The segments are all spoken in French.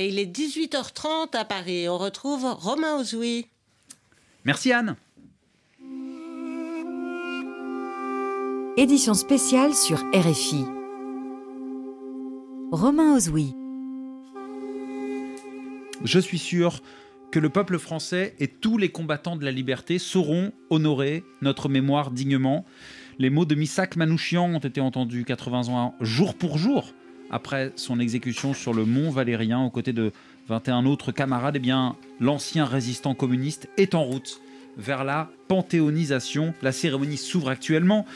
Et il est 18h30 à Paris. On retrouve Romain Ozoui. Merci Anne. Édition spéciale sur RFI. Romain Ozoui. Je suis sûr que le peuple français et tous les combattants de la liberté sauront honorer notre mémoire dignement. Les mots de Missak Manouchian ont été entendus 80 ans jour pour jour après son exécution sur le mont Valérien aux côtés de 21 autres camarades. Eh bien, l'ancien résistant communiste est en route vers la panthéonisation. La cérémonie s'ouvre actuellement.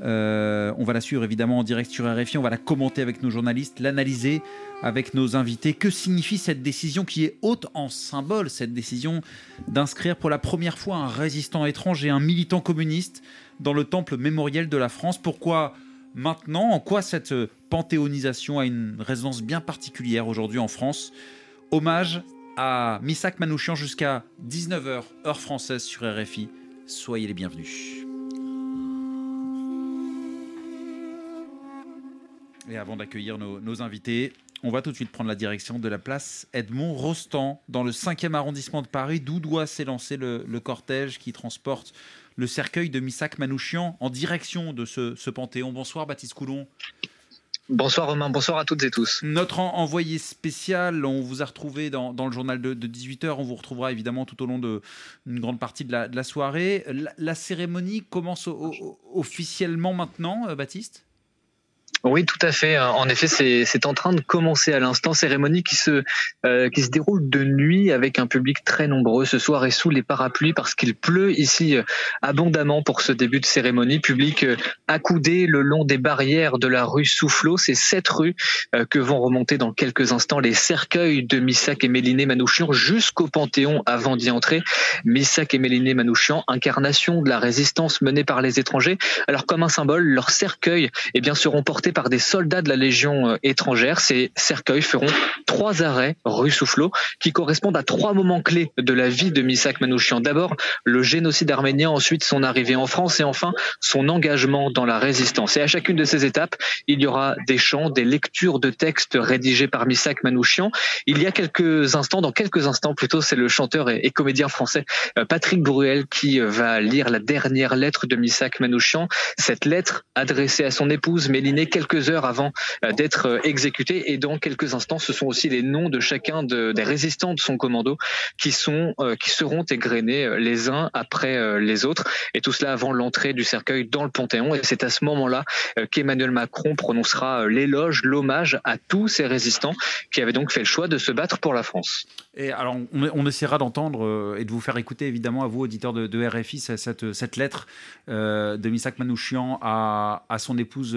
Euh, on va la suivre évidemment en direct sur RFI, on va la commenter avec nos journalistes, l'analyser avec nos invités. Que signifie cette décision qui est haute en symbole, cette décision d'inscrire pour la première fois un résistant étranger, un militant communiste dans le temple mémoriel de la France? Pourquoi maintenant En quoi cette panthéonisation a une résonance bien particulière aujourd'hui en France? Hommage à Misak Manouchian jusqu'à 19h, heure française sur RFI. Soyez les bienvenus. Et avant d'accueillir nos, invités, on va tout de suite prendre la direction de la place Edmond Rostand, dans le 5e arrondissement de Paris, d'où doit s'élancer le, cortège qui transporte le cercueil de Missak Manouchian en direction de ce, panthéon. Bonsoir Baptiste Coulon. Bonsoir Romain, bonsoir à toutes et tous. Notre envoyé spécial, on vous a retrouvé dans, le journal de, 18h, on vous retrouvera évidemment tout au long de une grande partie de la, soirée. La, cérémonie commence officiellement maintenant, euh, Baptiste? Oui, tout à fait. En effet, c'est en train de commencer à l'instant. Cérémonie qui se, euh, qui se déroule de nuit avec un public très nombreux ce soir et sous les parapluies parce qu'il pleut ici euh, abondamment pour ce début de cérémonie. Public euh, accoudé le long des barrières de la rue Soufflot. C'est cette rue que vont remonter dans quelques instants les cercueils de Missak et Méliné Manouchian jusqu'au Panthéon avant d'y entrer. Missak et Méliné Manouchian, incarnation de la résistance menée par les étrangers. Alors comme un symbole, leurs cercueils eh bien, seront portés par des soldats de la Légion euh, étrangère. Ces cercueils feront trois arrêts rue Soufflot qui correspondent à trois moments clés de la vie de Misak Manouchian. D'abord, le génocide arménien, ensuite son arrivée en France et enfin son engagement dans la résistance. Et à chacune de ces étapes, il y aura des chants, des lectures de textes rédigés par Misak Manouchian. Il y a quelques instants, dans quelques instants plutôt, c'est le chanteur et, comédien français euh, Patrick Bruel qui euh, va lire la dernière lettre de Misak Manouchian. Cette lettre adressée à son épouse Mélinée heures avant euh, d'être euh, exécuté. Et dans quelques instants, ce sont aussi les noms de chacun des résistants de son commando qui sont euh, qui seront égrenés les uns après les autres. Et tout cela avant l'entrée du cercueil dans le Panthéon. Et c'est à ce moment-là qu'Emmanuel Macron prononcera l'éloge, l'hommage à tous ces résistants qui avaient donc fait le choix de se battre pour la France. Et alors, on, essaiera d'entendre et de vous faire écouter, évidemment, à vous, auditeurs de, RFI, cette, cette lettre de Misak Manouchian à, à son épouse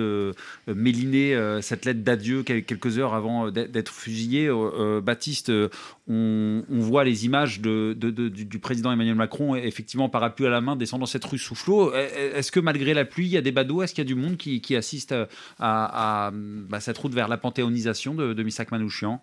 Méliné euh, cette lettre d'adieu quelques heures avant euh, d'être fusillé. Euh, Baptiste, on, voit les images du, président Emmanuel Macron, effectivement, parapluie à la main, descendant cette rue Soufflot. Est-ce que malgré la pluie, il y a des badauds? Est-ce qu'il y a du monde qui, assiste à, bah, cette route vers la panthéonisation de, de Missak Manouchian?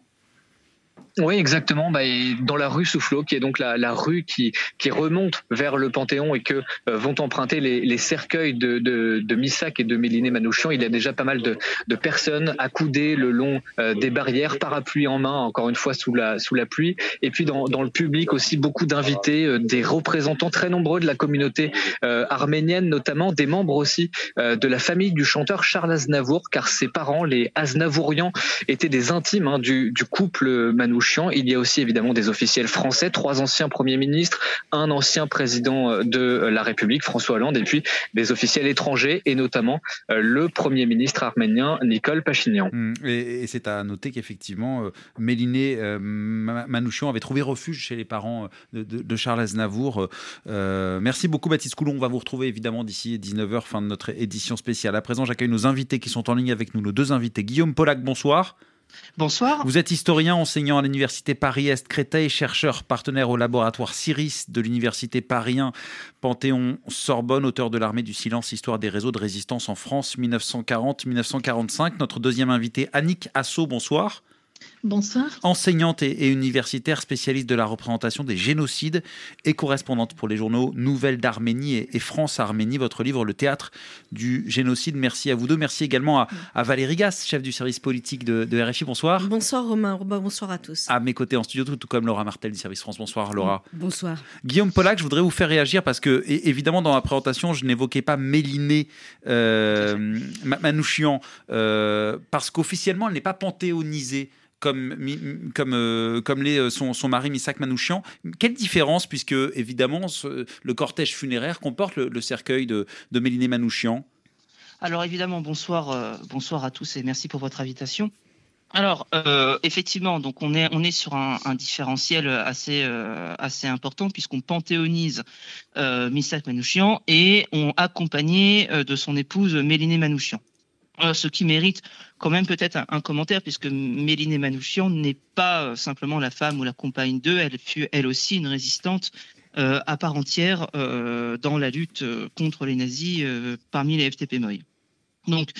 Oui, exactement. Bah, dans la rue Soufflot, qui est donc la, rue qui, remonte vers le Panthéon et que euh, vont emprunter les, cercueils de, de, Missak et de Méliné Manouchian, il y a déjà pas mal de, personnes accoudées le long euh, des barrières, parapluie en main, encore une fois sous la, pluie. Et puis dans, dans le public aussi, beaucoup d'invités, euh, des représentants très nombreux de la communauté arménienne, notamment des membres aussi de la famille du chanteur Charles Aznavour, car ses parents, les Aznavourians, étaient des intimes hein, du, du couple Manouchian il y a aussi évidemment des officiels français, trois anciens premiers ministres, un ancien président euh, de la République, François Hollande, et puis des officiels étrangers, et notamment euh, le premier ministre arménien, Nicole Pachinian. Mmh. Et, c'est à noter qu'effectivement, euh, Méliné Manouchian avait trouvé refuge chez les parents de, Charles Aznavour. merci beaucoup Baptiste Coulon. On va vous retrouver évidemment d'ici 19h, fin de notre édition spéciale. À présent, j'accueille nos invités qui sont en ligne avec nous, nos deux invités. Guillaume Pollack, bonsoir. Bonsoir. Vous êtes historien, enseignant à l'université Paris-Est Créteil, chercheur partenaire au laboratoire Ciris de l'université Paris 1 Panthéon-Sorbonne, auteur de l'armée du silence, histoire des réseaux de résistance en France 1940-1945. Notre deuxième invité, Annick Assot, bonsoir. Bonsoir. Enseignante et, universitaire spécialiste de la représentation des génocides et correspondante pour les journaux Nouvelles d'Arménie et, France-Arménie. Votre livre Le théâtre du génocide. Merci à vous deux. Merci également à, Valérie Gass, chef du service politique de, RFI. Bonsoir. Bonsoir Romain. Bonsoir à tous. À mes côtés en studio, tout, comme Laura Martel du service France. Bonsoir Laura. Bonsoir. Guillaume Pollack, je voudrais vous faire réagir parce que, évidemment, dans ma présentation, je n'évoquais pas Méliné euh, Manouchian euh, parce qu'officiellement, elle n'est pas panthéonisée comme, comme, euh, comme euh, son, son, mari Misak Manouchian. Quelle différence, puisque évidemment le cortège funéraire comporte le, cercueil de, de Méliné Manouchian? Alors évidemment, bonsoir, euh, bonsoir à tous et merci pour votre invitation. Alors effectivement, donc on est on est sur un, différentiel assez assez important puisqu'on panthéonise Misak Manouchian et on accompagné de son épouse Méliné Manouchian. Euh, ce qui mérite quand même peut-être un, commentaire, puisque Méline Manouchian n'est pas euh, simplement la femme ou la compagne d'eux, elle fut elle aussi une résistante euh, à part entière dans la lutte contre les nazis parmi les FTP Moy. Donc,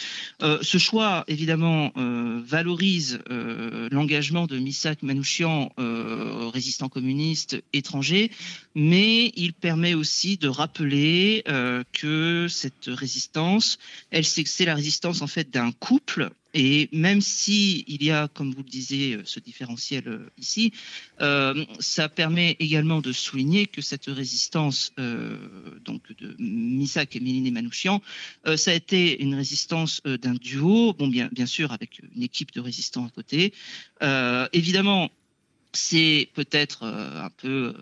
euh, ce choix, évidemment, euh, valorise euh, l'engagement de Misak Manouchian, résistant communiste étranger, mais il permet aussi de rappeler que cette résistance, elle, c'est la résistance en fait d'un couple et même si il y a, comme vous le disiez, ce différentiel euh, ici, euh, ça permet également de souligner que cette résistance, euh, donc de Misak et Méline Manouchian, ça a été une résistance d'un duo, bon bien, bien sûr avec une équipe de résistants à côté. évidemment, c'est peut-être un peu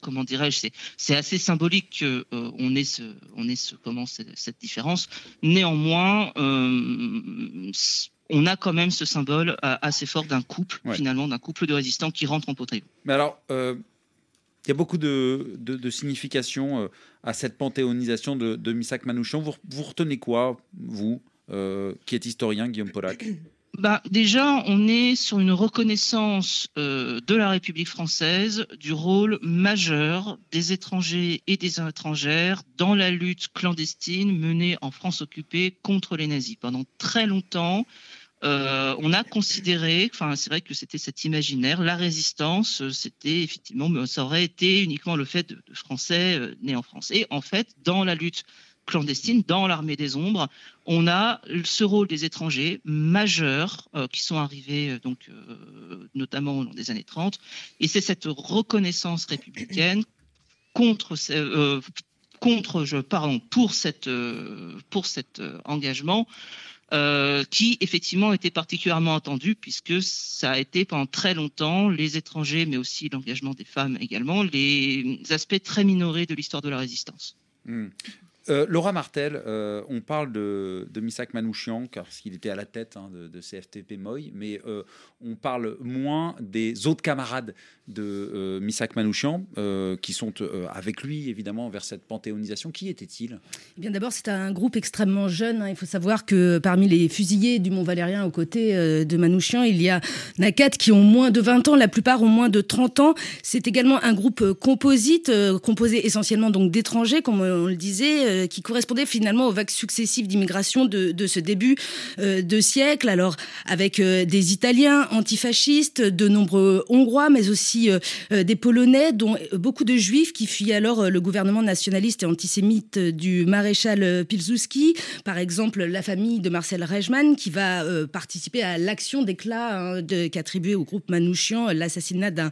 comment dirais-je, c'est assez symbolique qu'on euh, ait ce, on ait ce, comment cette différence. Néanmoins, euh, on a quand même ce symbole euh, assez fort d'un couple, finalement, d'un couple de résistants qui rentrent en poteau. Mais alors, il y a beaucoup de, de, significations à cette panthéonisation de, de Misak Manouchian. Vous, vous retenez quoi, vous, qui êtes historien, Guillaume Polak bah, déjà, on est sur une reconnaissance euh, de la République française du rôle majeur des étrangers et des étrangères dans la lutte clandestine menée en France occupée contre les nazis. Pendant très longtemps, euh, on a considéré, enfin c'est vrai que c'était cet imaginaire, la résistance, euh, c'était effectivement, ça aurait été uniquement le fait de, de Français nés en France. Et en fait, dans la lutte clandestine dans l'armée des ombres. On a ce rôle des étrangers majeurs euh, qui sont arrivés euh, donc euh, notamment au long des années 30 et c'est cette reconnaissance républicaine contre contre je pardon pour cette pour cet engagement qui effectivement était particulièrement attendu puisque ça a été pendant très longtemps les étrangers, mais aussi l'engagement des femmes également, les aspects très minorés de l'histoire de la résistance. Hmm. Euh, Laura Martel, euh, on parle de, Misak Manouchian, car qu'il était à la tête hein, de, CFTP Moy, mais euh, on parle moins des autres camarades de Misak Manouchian, qui sont avec lui, évidemment, vers cette panthéonisation. Qui était-il? Eh Bien d'abord, c'est un groupe extrêmement jeune. Hein. Il faut savoir que parmi les fusillés du Mont Valérien aux côtés de Manouchian, il y a Nakat qui ont moins de 20 ans, la plupart ont moins de 30 ans. C'est également un groupe composite, composé essentiellement donc d'étrangers, comme on le disait euh, qui correspondait finalement aux vagues successives d'immigration de, ce début euh, de siècle. Alors avec euh, des Italiens antifascistes, de nombreux Hongrois, mais aussi des Polonais, dont beaucoup de Juifs qui fuyaient alors le gouvernement nationaliste et antisémite du maréchal Pilsudski. Par exemple, la famille de Marcel Reichmann qui va participer à l'action d'éclat hein, qu'attribuait au groupe Manouchian l'assassinat d'un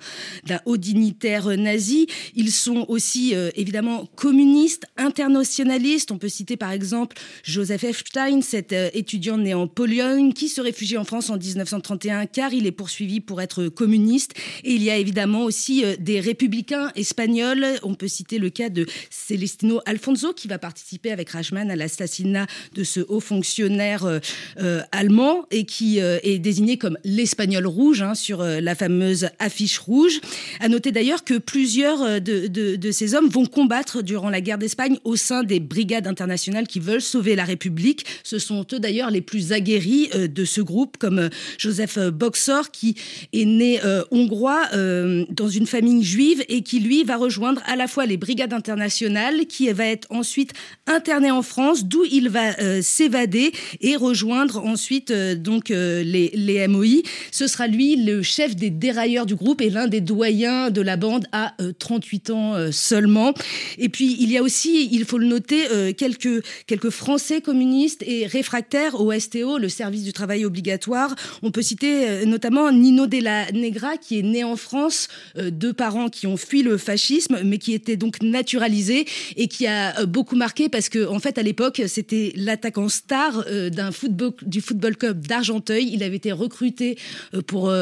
haut dignitaire nazi. Ils sont aussi évidemment communistes, internationalistes on peut citer par exemple Joseph Epstein, cet euh, étudiant né en Pologne qui se réfugie en France en 1931 car il est poursuivi pour être communiste. Et il y a évidemment aussi euh, des républicains espagnols. On peut citer le cas de Celestino Alfonso qui va participer avec Rachman à l'assassinat de ce haut fonctionnaire euh, allemand et qui est désigné comme l'espagnol rouge hein, sur la fameuse affiche rouge. À noter d'ailleurs que plusieurs de ces hommes vont combattre durant la guerre d'Espagne au sein des brigades internationales qui veulent sauver la République. Ce sont eux d'ailleurs les plus aguerris de ce groupe, comme Joseph Boxor, qui est né hongrois dans une famille juive et qui, lui, va rejoindre à la fois les brigades internationales, qui va être ensuite interné en France, d'où il va s'évader et rejoindre ensuite donc les, les MOI. Ce sera lui le chef des dérailleurs du groupe et l'un des doyens de la bande à 38 ans seulement. Et puis il y a aussi, il faut le noter, quelques, quelques Français communistes et réfractaires au STO, le service du travail obligatoire. On peut citer notamment Nino Della Negra, qui est né en France, deux parents qui ont fui le fascisme, mais qui était donc naturalisé et qui a beaucoup marqué parce que, en fait, à l'époque, c'était l'attaquant star d'un football, du football club d'Argenteuil. Il avait été recruté pour,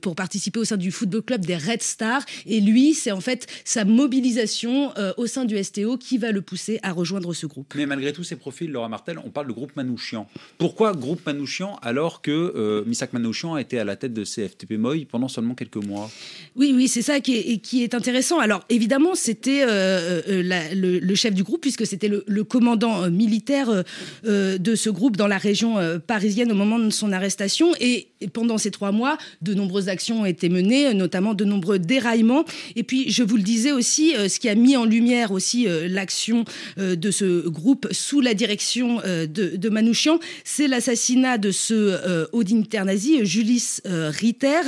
pour participer au sein du football club des Red Stars. Et lui, c'est en fait sa mobilisation au sein du STO qui va le pousser à rejoindre ce groupe. Mais malgré tous ces profils, Laura Martel, on parle de groupe Manouchian. Pourquoi groupe Manouchian alors que euh, Misak Manouchian a été à la tête de CFTP Moy pendant seulement quelques mois? Oui, oui, c'est ça qui est, qui est, intéressant. Alors évidemment, c'était euh, le, le, chef du groupe puisque c'était le, le, commandant militaire de ce groupe dans la région parisienne au moment de son arrestation. Et, pendant ces trois mois, de nombreuses actions ont été menées, notamment de nombreux déraillements. Et puis, je vous le disais aussi, ce qui a mis en lumière aussi l'action de ce groupe sous la direction de, de Manouchian, c'est l'assassinat de ce haut dignitaire nazi, Julis Ritter,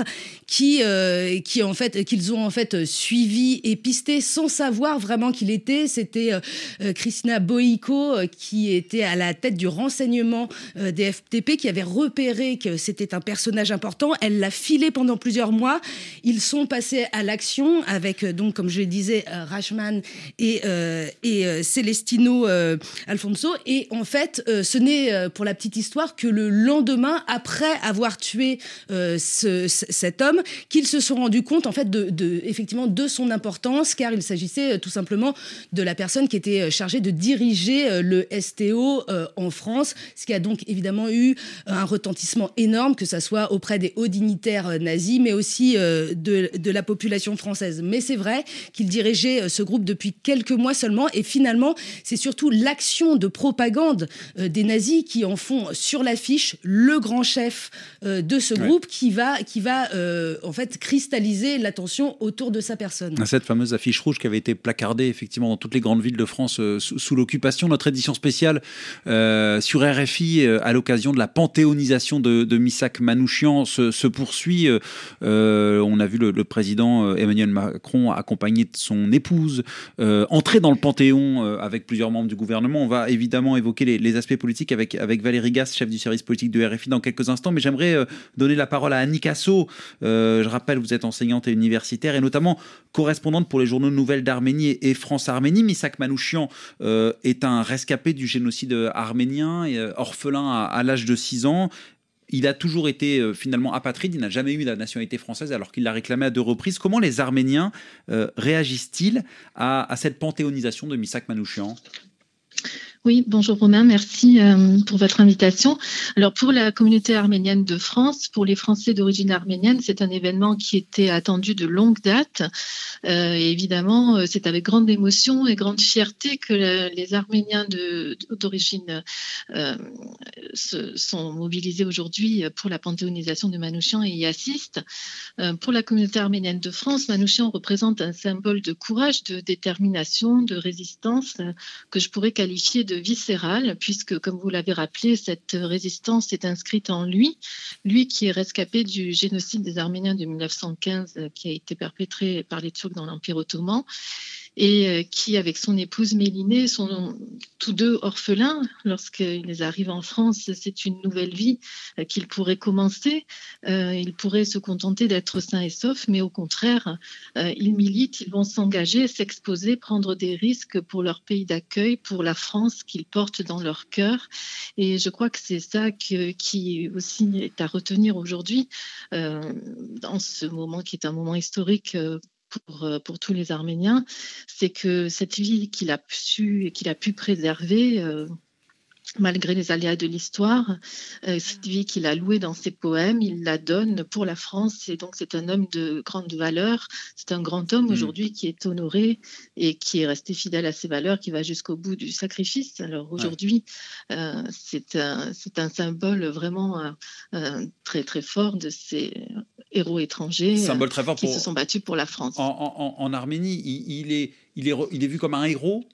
qui, qui en fait, qu'ils ont en fait suivi et pisté sans savoir vraiment qu'il était. C'était Christina Boïko qui était à la tête du renseignement des FTP, qui avait repéré que c'était un personnage important. Elle l'a filé pendant plusieurs mois. Ils sont passés à l'action avec, donc, comme je le disais, Rachman et, et Celestino Alfonso. Et en fait, ce n'est pour la petite histoire que le lendemain, après avoir tué ce, cet homme, qu'ils se sont rendus compte en fait de, effectivement de son importance, car il s'agissait tout simplement de la personne qui était chargée de diriger le STO en France, ce qui a donc évidemment eu un retentissement énorme, que ce soit auprès des hauts dignitaires nazis, mais aussi de, de la population française. Mais c'est vrai qu'il dirigeait ce groupe depuis quelques mois seulement, et finalement, c'est surtout l'action de propagande des nazis qui en font sur l'affiche le grand chef de ce groupe ouais. qui va, qui va en fait cristalliser l'attention autour de sa personne. Cette fameuse affiche rouge qui avait été placardée effectivement dans toutes les grandes villes de France euh, sous, sous l'occupation. Notre édition spéciale euh, sur RFI euh, à l'occasion de la panthéonisation de, de Missak Manouchian se, se poursuit. Euh, on a vu le, le, président Emmanuel Macron accompagné de son épouse entrer dans le panthéon avec plusieurs membres du gouvernement. On va évidemment évoquer les, aspects politiques avec, avec Valérie Gass, chef du service politique de RFI dans quelques instants, mais j'aimerais donner la parole à Annie Casso. Euh, je rappelle, vous êtes enseignante et universitaire et notamment correspondante pour les journaux Nouvelles d'Arménie et France-Arménie. Misak Manouchian euh, est un rescapé du génocide arménien, et, euh, orphelin à, à l'âge de 6 ans. Il a toujours été euh, finalement apatride, il n'a jamais eu la nationalité française alors qu'il l'a réclamé à deux reprises. Comment les Arméniens euh, réagissent-ils à, cette panthéonisation de Misak Manouchian? Oui, bonjour Romain, merci euh, pour votre invitation. Alors pour la communauté arménienne de France, pour les Français d'origine arménienne, c'est un événement qui était attendu de longue date. Euh, et évidemment, euh, c'est avec grande émotion et grande fierté que le, les Arméniens d'origine sont mobilisés aujourd'hui pour la panthéonisation de Manouchian et y assistent. Pour la communauté arménienne de France, Manouchian représente un symbole de courage, de détermination, de résistance que je pourrais qualifier de viscérale, puisque, comme vous l'avez rappelé, cette résistance est inscrite en lui, lui qui est rescapé du génocide des Arméniens de 1915 qui a été perpétré par les Turcs dans l'Empire ottoman et qui, avec son épouse Mélinée, sont tous deux orphelins. Lorsqu'ils arrivent en France, c'est une nouvelle vie qu'ils pourraient commencer. Euh, ils pourraient se contenter d'être sains et saufs, mais au contraire, euh, ils militent, ils vont s'engager, s'exposer, prendre des risques pour leur pays d'accueil, pour la France qu'ils portent dans leur cœur. Et je crois que c'est ça que, qui aussi est à retenir aujourd'hui, euh, dans ce moment qui est un moment historique pour, pour tous les Arméniens, c'est que cette vie qu'il a su qu'il a pu préserver, euh, malgré les aléas de l'histoire. Euh, cette vie qu'il a louée dans ses poèmes, il la donne pour la France. Et donc, c'est un homme de grande valeur. C'est un grand homme mm. aujourd'hui qui est honoré et qui est resté fidèle à ses valeurs, qui va jusqu'au bout du sacrifice. Alors aujourd'hui, euh, c'est un, un, symbole vraiment euh, très, très fort de ces héros étrangers symbole très fort qui se sont battus pour la France. En, Arménie, il, est, il, est, il est vu comme un héros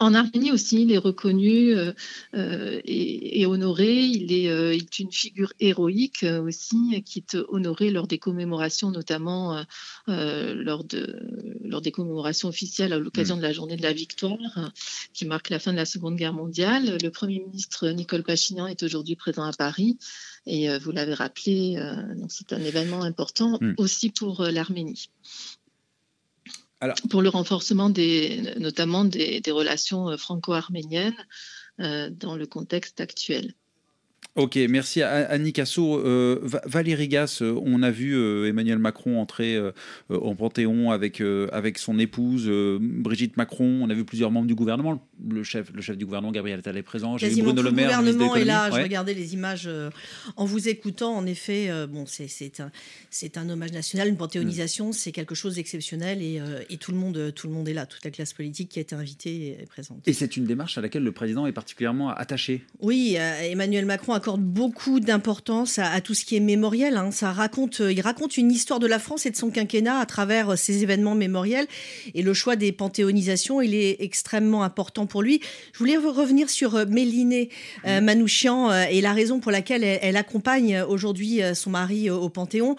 en Arménie aussi, il est reconnu euh, euh, et, honoré. Il est, euh, une figure héroïque aussi, qui est honoré lors des commémorations, notamment lors, de, lors des commémorations officielles à l'occasion mm. de la journée de la victoire, qui marque la fin de la Seconde Guerre mondiale. Le Premier ministre Nicole Pachinian est aujourd'hui présent à Paris. Et vous l'avez rappelé, c'est un événement important mm. aussi pour l'Arménie pour le renforcement des, notamment des, relations euh, franco-arméniennes euh, dans le contexte actuel. Ok, merci à Annie Casso. Euh, Valérie Gas, euh, on a vu euh, Emmanuel Macron entrer au Panthéon avec, avec son épouse Brigitte Macron. On a vu plusieurs membres du gouvernement. Le chef, le chef du gouvernement, Gabriel Attal, est présent. J'ai Bruno Le Maire. Le gouvernement est là. Je regardais les images en vous écoutant. En effet, bon, c'est un, un hommage national, une panthéonisation. Mm. C'est quelque chose d'exceptionnel et, et, tout, le monde, tout le monde est là. Toute la classe politique qui a été invitée est présente. Et c'est une démarche à laquelle le président est particulièrement attaché. Oui, Emmanuel Macron a accorde beaucoup d'importance à, tout ce qui est mémoriel. Hein. Ça raconte, euh, il raconte une histoire de la France et de son quinquennat à travers euh, ces événements mémoriels. Et le choix des panthéonisations, il est extrêmement important pour lui. Je voulais revenir sur euh, Méliné Manouchian et la raison pour laquelle elle, accompagne aujourd'hui son mari au Panthéon.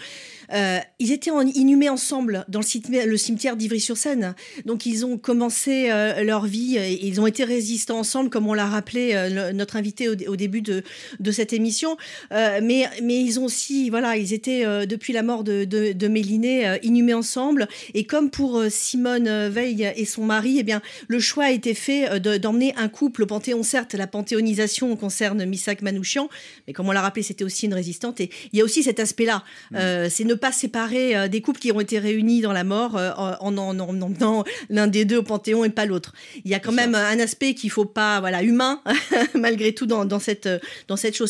ils étaient inhumés ensemble dans le cimetière, le cimetière d'Ivry-sur-Seine. Donc ils ont commencé leur vie, et ils ont été résistants ensemble, comme on l'a rappelé notre invité au, au début de, de cette émission. Euh, mais, mais ils ont aussi, voilà, ils étaient euh, depuis la mort de, de, Méliné euh, inhumés ensemble. Et comme pour Simone Veil et son mari, eh bien, le choix a été fait d'emmener un couple au Panthéon. Certes, la panthéonisation concerne Missak Manouchian, mais comme on l'a rappelé, c'était aussi une résistante. Et il y a aussi cet aspect-là, mmh. c'est ne pas séparer des couples qui ont été réunis dans la mort en emmenant l'un des deux au Panthéon et pas l'autre. Il y a quand même un aspect qu'il faut pas, voilà, humain, malgré tout, dans, dans cette, dans cette chose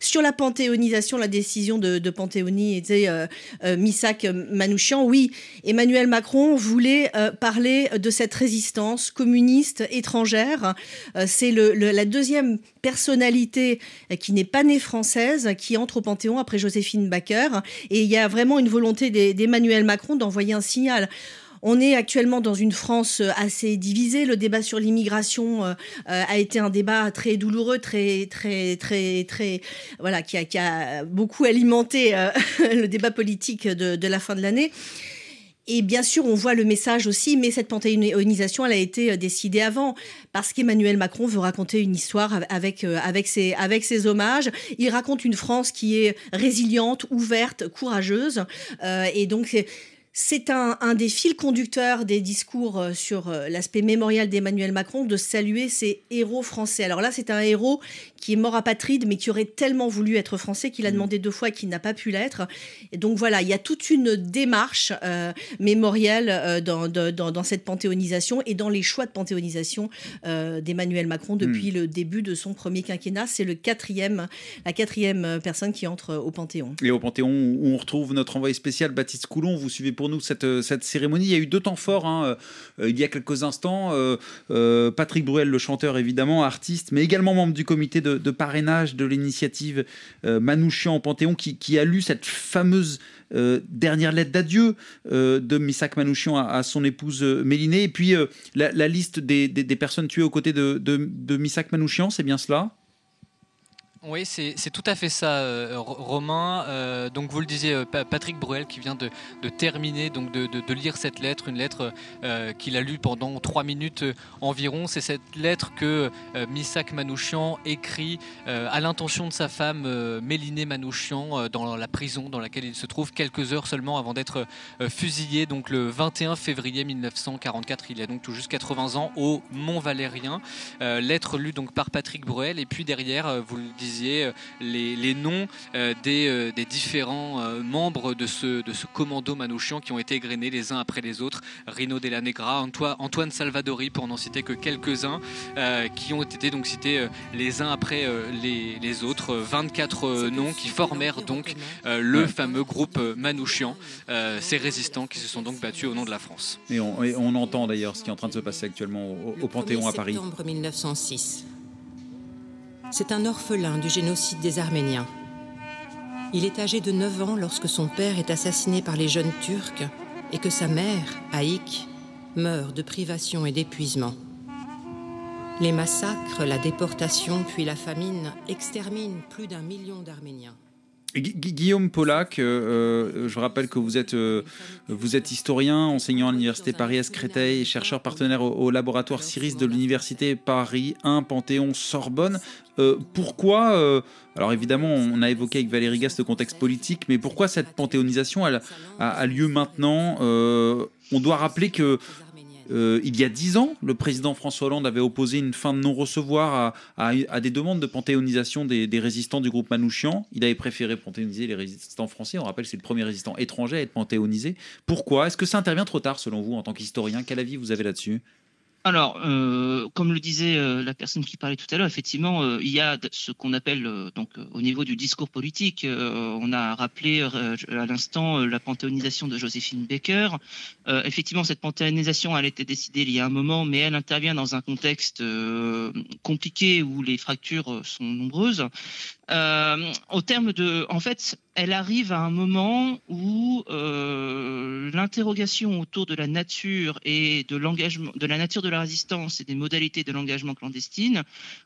sur la panthéonisation, la décision de, de panthéoniser euh, euh, Missak Manouchian, oui, Emmanuel Macron voulait euh, parler de cette résistance communiste étrangère. C'est la deuxième personnalité qui n'est pas née française qui entre au Panthéon après Joséphine Baker. Et il y a vraiment une volonté d'Emmanuel Macron d'envoyer un signal. On est actuellement dans une France euh, assez divisée. Le débat sur l'immigration euh, euh, a été un débat très douloureux, très, très, très, très, voilà, qui a, beaucoup alimenté le débat politique de, la fin de l'année. Et bien sûr, on voit le message aussi, mais cette panthéonisation, elle a été décidée avant, parce qu'Emmanuel Macron veut raconter une histoire avec, avec, ses, avec ses hommages. Il raconte une France qui est résiliente, ouverte, courageuse. et donc, c'est un, des fils conducteurs des discours euh, sur euh, l'aspect mémorial d'Emmanuel Macron de saluer ces héros français. Alors là, c'est un héros qui est mort apatride, mais qui aurait tellement voulu être français qu'il a mm. demandé deux fois et qu'il n'a pas pu l'être. Et donc voilà, il y a toute une démarche euh, mémorielle dans, cette panthéonisation et dans les choix de panthéonisation d'Emmanuel Macron depuis mm. le début de son premier quinquennat. C'est le quatrième, la quatrième personne qui entre au Panthéon. Et au Panthéon, où on retrouve notre envoyé spécial Baptiste Coulon. Vous suivez pour nous cette, euh, cette cérémonie. Il y a eu deux temps forts hein, euh, il y a quelques instants. Euh, Patrick Bruel, le chanteur évidemment, artiste, mais également membre du comité de, parrainage de l'initiative Manouchian au Panthéon, qui, a lu cette fameuse dernière lettre d'adieu de Missak Manouchian à, son épouse Mélinée. Et puis la, liste des, personnes tuées aux côtés de, de, de Missak Manouchian, c'est bien cela? Oui, c'est tout à fait ça, euh, Romain. Euh, donc vous le disiez, euh, Patrick Bruel qui vient de, terminer, donc de, lire cette lettre, une lettre qu'il a lue pendant trois minutes environ. C'est cette lettre que Misak Manouchian écrit à l'intention de sa femme Mélinée Manouchian dans la prison dans laquelle il se trouve quelques heures seulement avant d'être fusillé, donc le 21 février 1944. Il a donc tout juste 80 ans au Mont Valérien. lettre lue donc par Patrick Bruel. Et puis derrière, vous le disiez disiez, les, les noms des, des, différents membres de ce, de ce commando Manouchian qui ont été égrenés les uns après les autres. Rino Della Negra, Antoine Salvadori, pour n'en citer que quelques-uns, qui ont été donc cités les uns après les, les, autres. 24 noms qui formèrent donc le fameux groupe Manouchian, ces résistants qui se sont donc battus au nom de la France. Et on, on entend d'ailleurs ce qui est en train de se passer actuellement au, au Panthéon à Paris. septembre 1906. C'est un orphelin du génocide des Arméniens. Il est âgé de 9 ans lorsque son père est assassiné par les jeunes Turcs et que sa mère, Haïk, meurt de privation et d'épuisement. Les massacres, la déportation puis la famine exterminent plus d'un million d'Arméniens. Guillaume Pollack, euh, euh, je rappelle que vous êtes, euh, vous êtes historien, enseignant à l'université Paris-Est Créteil, chercheur partenaire au, laboratoire CIRIS de l'université Paris 1 Panthéon Sorbonne. pourquoi, alors évidemment, on a évoqué avec Valérie Gast le contexte politique, mais pourquoi cette panthéonisation a, lieu maintenant? On doit rappeler que euh, il y a dix ans, le président François Hollande avait opposé une fin de non-recevoir à, des demandes de panthéonisation des, des, résistants du groupe Manouchian. Il avait préféré panthéoniser les résistants français. On rappelle, c'est le premier résistant étranger à être panthéonisé. Pourquoi? Est-ce que ça intervient trop tard, selon vous, en tant qu'historien? Quel avis vous avez là-dessus? Alors, euh, comme le disait euh, la personne qui parlait tout à l'heure, effectivement, euh, il y a ce qu'on appelle donc au niveau du discours politique. On a rappelé à l'instant la panthéonisation de Joséphine Baker. effectivement, cette panthéonisation, elle a été décidée il y a un moment, mais elle intervient dans un contexte compliqué où les fractures sont nombreuses. Au terme de, en fait, elle arrive à un moment où l'interrogation autour de la nature et de l'engagement, de la nature de la résistance et des modalités de l'engagement clandestine,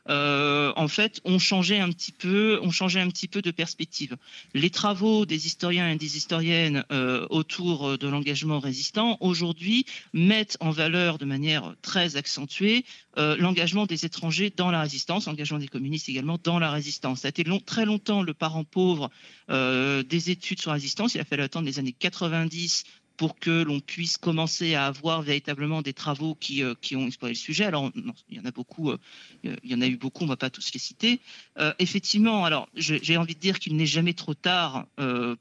euh, en fait, ont changé un petit peu, ont changé un petit peu de perspective. Les travaux des historiens et des historiennes euh, autour de l'engagement résistant aujourd'hui mettent en valeur de manière très accentuée euh, l'engagement des étrangers dans la résistance, l'engagement des communistes également dans la résistance. Ça a été très longtemps le parent pauvre euh, des études sur la résistance. Il a fallu attendre les années 90 pour que l'on puisse commencer à avoir véritablement des travaux qui, euh, qui ont exploré le sujet. Alors, non, il y en a beaucoup, euh, il y en a eu beaucoup, on ne va pas tous les citer. Euh, effectivement, alors j'ai envie de dire qu'il n'est jamais trop tard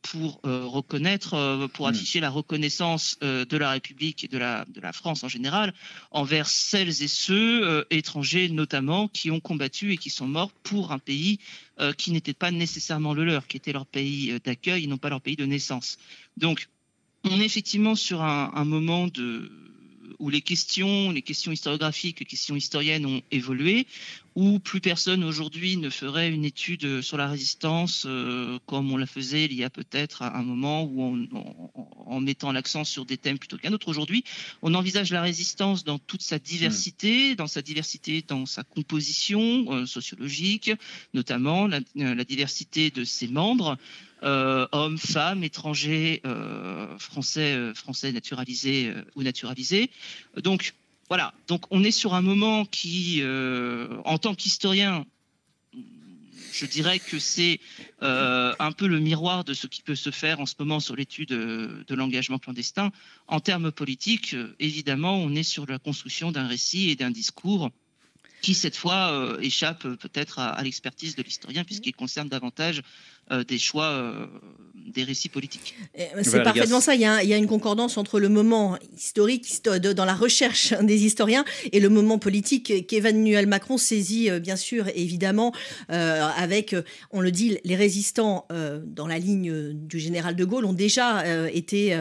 pour reconnaître, pour afficher mmh. la reconnaissance de la République et de la, de la France en général envers celles et ceux étrangers notamment qui ont combattu et qui sont morts pour un pays qui n'était pas nécessairement le leur, qui était leur pays d'accueil et non pas leur pays de naissance. Donc, on est effectivement sur un, un moment de, où les questions, les questions historiographiques, les questions historiennes ont évolué, où plus personne aujourd'hui ne ferait une étude sur la résistance euh, comme on la faisait il y a peut-être un moment où on, en, en mettant l'accent sur des thèmes plutôt qu'un autre. Aujourd'hui, on envisage la résistance dans toute sa diversité, mmh. dans sa diversité, dans sa composition euh, sociologique, notamment la, la, diversité de ses membres euh, hommes, femmes, étrangers, euh, français, euh, français naturalisés euh, ou naturalisés. Donc voilà, donc on est sur un moment qui, euh, en tant qu'historien, je dirais que c'est euh, un peu le miroir de ce qui peut se faire en ce moment sur l'étude de, de l'engagement clandestin. En termes politiques, évidemment, on est sur la construction d'un récit et d'un discours qui, cette fois, euh, échappe peut-être à, à l'expertise de l'historien, puisqu'il concerne davantage euh, des choix, euh, des récits politiques. C'est parfaitement ça. Il y, a, il y, a, une concordance entre le moment historique dans la recherche des historiens et le moment politique qu'Emmanuel Macron saisit, euh, bien sûr, évidemment, euh, avec, on le dit, les résistants euh, dans la ligne du général de Gaulle ont déjà été,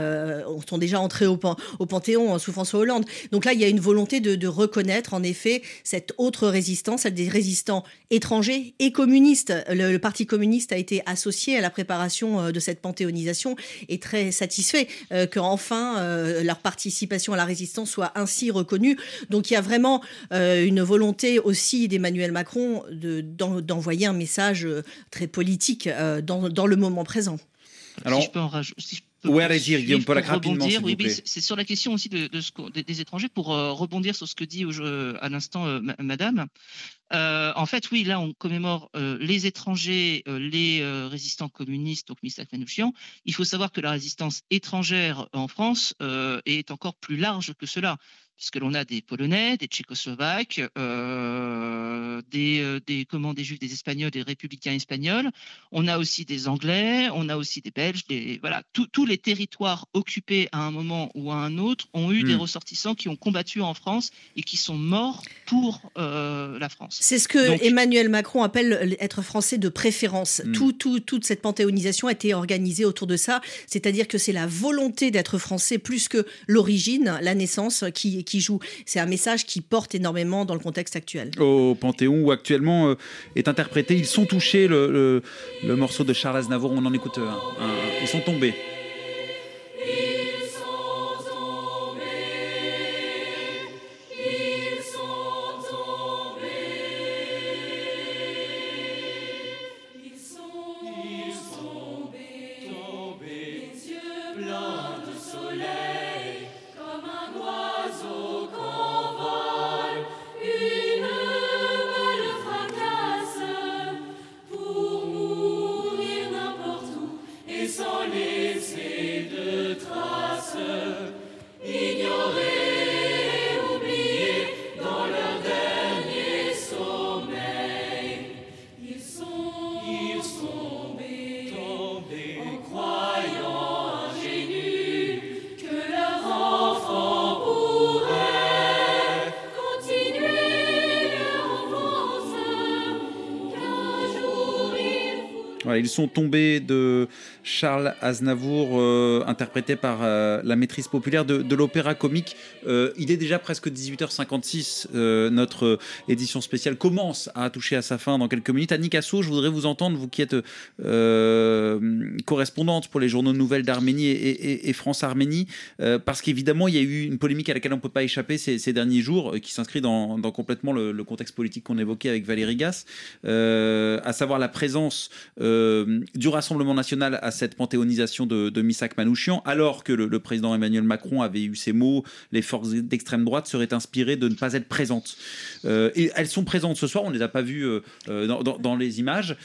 sont déjà entrés au, pan, au Panthéon sous François Hollande. Donc là, il y a une volonté de, de reconnaître, en effet, cette autre résistance, celle des résistants étrangers et communistes. Le, le Parti communiste a été associés à la préparation euh, de cette panthéonisation est très satisfait euh, qu'enfin euh, leur participation à la résistance soit ainsi reconnue. Donc il y a vraiment une volonté aussi d'Emmanuel Macron d'envoyer un message très politique dans, dans le moment présent. Alors, si je peux en rajouter. Si Ouais, allez-y, Guillaume Pollack, rapidement, s'il oui, C'est sur la question aussi de, de ce, des, étrangers, pour euh, rebondir sur ce que dit euh, à l'instant euh, Madame. En fait, oui, là, on commémore les étrangers, les résistants communistes, donc Misak Manouchian. Il faut savoir que la résistance étrangère en France est encore plus large que cela puisque l'on a des Polonais, des Tchécoslovaques, euh, des, euh, des, comment, des Juifs, des Espagnols, des Républicains espagnols. On a aussi des Anglais, on a aussi des Belges. Des, voilà, tous les territoires occupés à un moment ou à un autre ont eu des hmm. ressortissants qui ont combattu en France et qui sont morts pour euh, la France. C'est ce que Emmanuel Macron appelle être français de préférence. Hmm. Tout, tout, toute cette panthéonisation a été organisée autour de ça, c'est-à-dire que c'est la volonté d'être français plus que l'origine, la naissance qui, qui joue. C'est un message qui porte énormément dans le contexte actuel. Au Panthéon, où actuellement euh, est interprété, ils sont touchés, le, morceau de Charles Aznavour, on en écoute un, ils sont tombés. Ils sont tombés de Charles Aznavour, euh, interprété par euh, la maîtrise populaire de, l'opéra comique. Euh, il est déjà presque 18h56. notre édition spéciale commence à toucher à sa fin dans quelques minutes. Annie Casso, je voudrais vous entendre, vous qui êtes correspondante pour les journaux nouvelles d'Arménie et, France-Arménie, parce qu'évidemment, il y a eu une polémique à laquelle on ne peut pas échapper ces, derniers jours, qui s'inscrit dans, complètement le, contexte politique qu'on évoquait avec Valérie Gass, à savoir la présence du Rassemblement national à cette panthéonisation de, de Missak Manouchian, alors que le, président Emmanuel Macron avait eu ces mots, les forces d'extrême droite seraient inspirées de ne pas être présentes. Euh, et elles sont présentes ce soir, on ne les a pas vues euh, euh, dans, les images.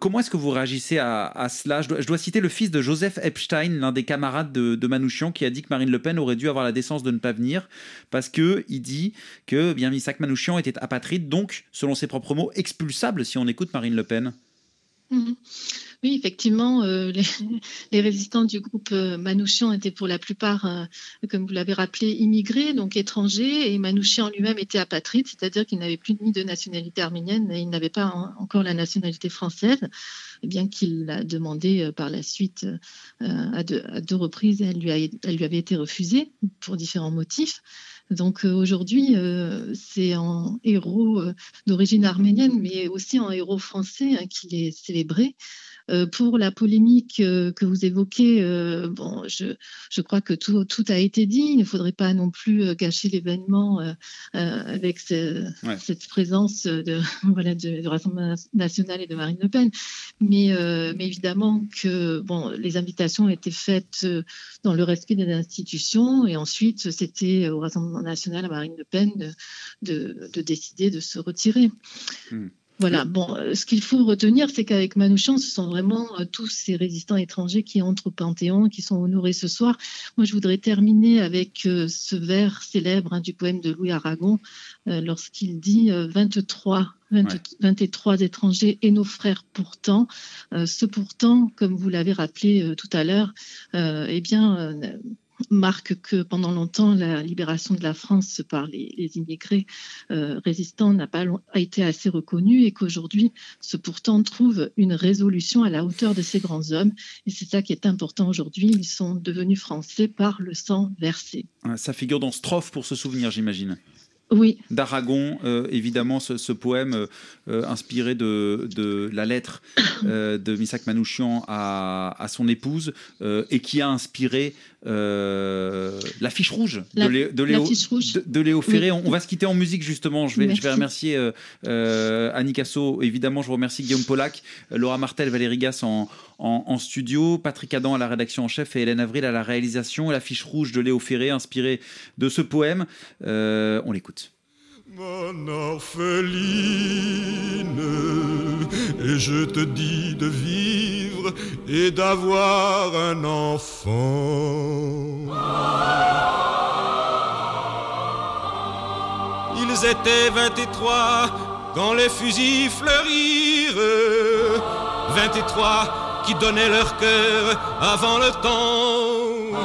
comment est-ce que vous réagissez à, cela? Je dois, citer le fils de Joseph Epstein, l'un des camarades de, Manouchian, qui a dit que Marine Le Pen aurait dû avoir la décence de ne pas venir, parce qu'il dit que eh bien Missak Manouchian était apatride, donc, selon ses propres mots, expulsable si on écoute Marine Le Pen. Mhm. Oui, effectivement, euh, les, résistants du groupe euh, Manouchian étaient pour la plupart, euh, comme vous l'avez rappelé, immigrés, donc étrangers, et Manouchian lui-même était apatride, c'est-à-dire qu'il n'avait plus ni de nationalité arménienne et il n'avait pas encore la nationalité française, bien qu'il l'a demandé par la suite à deux, à, deux, reprises, elle lui, a, elle lui avait été refusée pour différents motifs. Donc aujourd'hui, c'est en héros d'origine arménienne, mais aussi en héros français hein, qu'il est célébré. Euh, pour la polémique euh, que vous évoquez, euh, bon, je, je, crois que tout, tout, a été dit. Il ne faudrait pas non plus gâcher l'événement avec cette présence de, voilà, Rassemblement national et de Marine Le Pen. Mais, mais évidemment que bon, les invitations étaient faites dans le respect des institutions et ensuite c'était au Rassemblement national à Marine Le Pen de décider de se retirer. Hmm. Voilà, bon, euh, ce qu'il faut retenir, c'est qu'avec Manouchian, ce sont vraiment euh, tous ces résistants étrangers qui entrent au Panthéon, qui sont honorés ce soir. Moi, je voudrais terminer avec euh, ce vers célèbre hein, du poème de Louis Aragon, lorsqu'il dit 23 23 étrangers et nos frères pourtant. ce pourtant, comme vous l'avez rappelé tout à l'heure, eh bien, marque que pendant longtemps, la libération de la France par les, immigrés euh, résistants n'a pas été assez reconnue et qu'aujourd'hui, ce pourtant trouve une résolution à la hauteur de ces grands hommes. Et c'est ça qui est important aujourd'hui. Ils sont devenus français par le sang versé. Ça figure dans Strophe pour se souvenir, j'imagine oui. d'Aragon, euh, évidemment, ce, poème euh, inspiré de, de, la lettre de Misak Manouchian à, à son épouse et qui a inspiré la fiche rouge de, Léo, de, Léo Ferré. On, va se quitter en musique, justement. Je vais, je vais remercier Annie Casso, évidemment. Je vous remercie Guillaume Polac, Laura Martel, Valérie Gass en, en, studio, Patrick Adam à la rédaction en chef et Hélène Avril à la réalisation. La fiche rouge de Léo Ferré, inspirée de ce poème. on l'écoute. Mon orpheline, et je te dis de vivre et d'avoir un enfant. Ils étaient 23 quand les fusils fleurirent. 23 qui donnaient leur cœur avant le temps.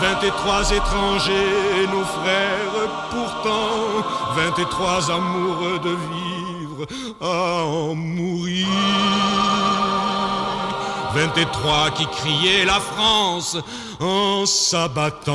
23 étrangers, nos frères pourtant. 23 amoureux de vivre à en mourir. 23 qui criaient la France en s'abattant.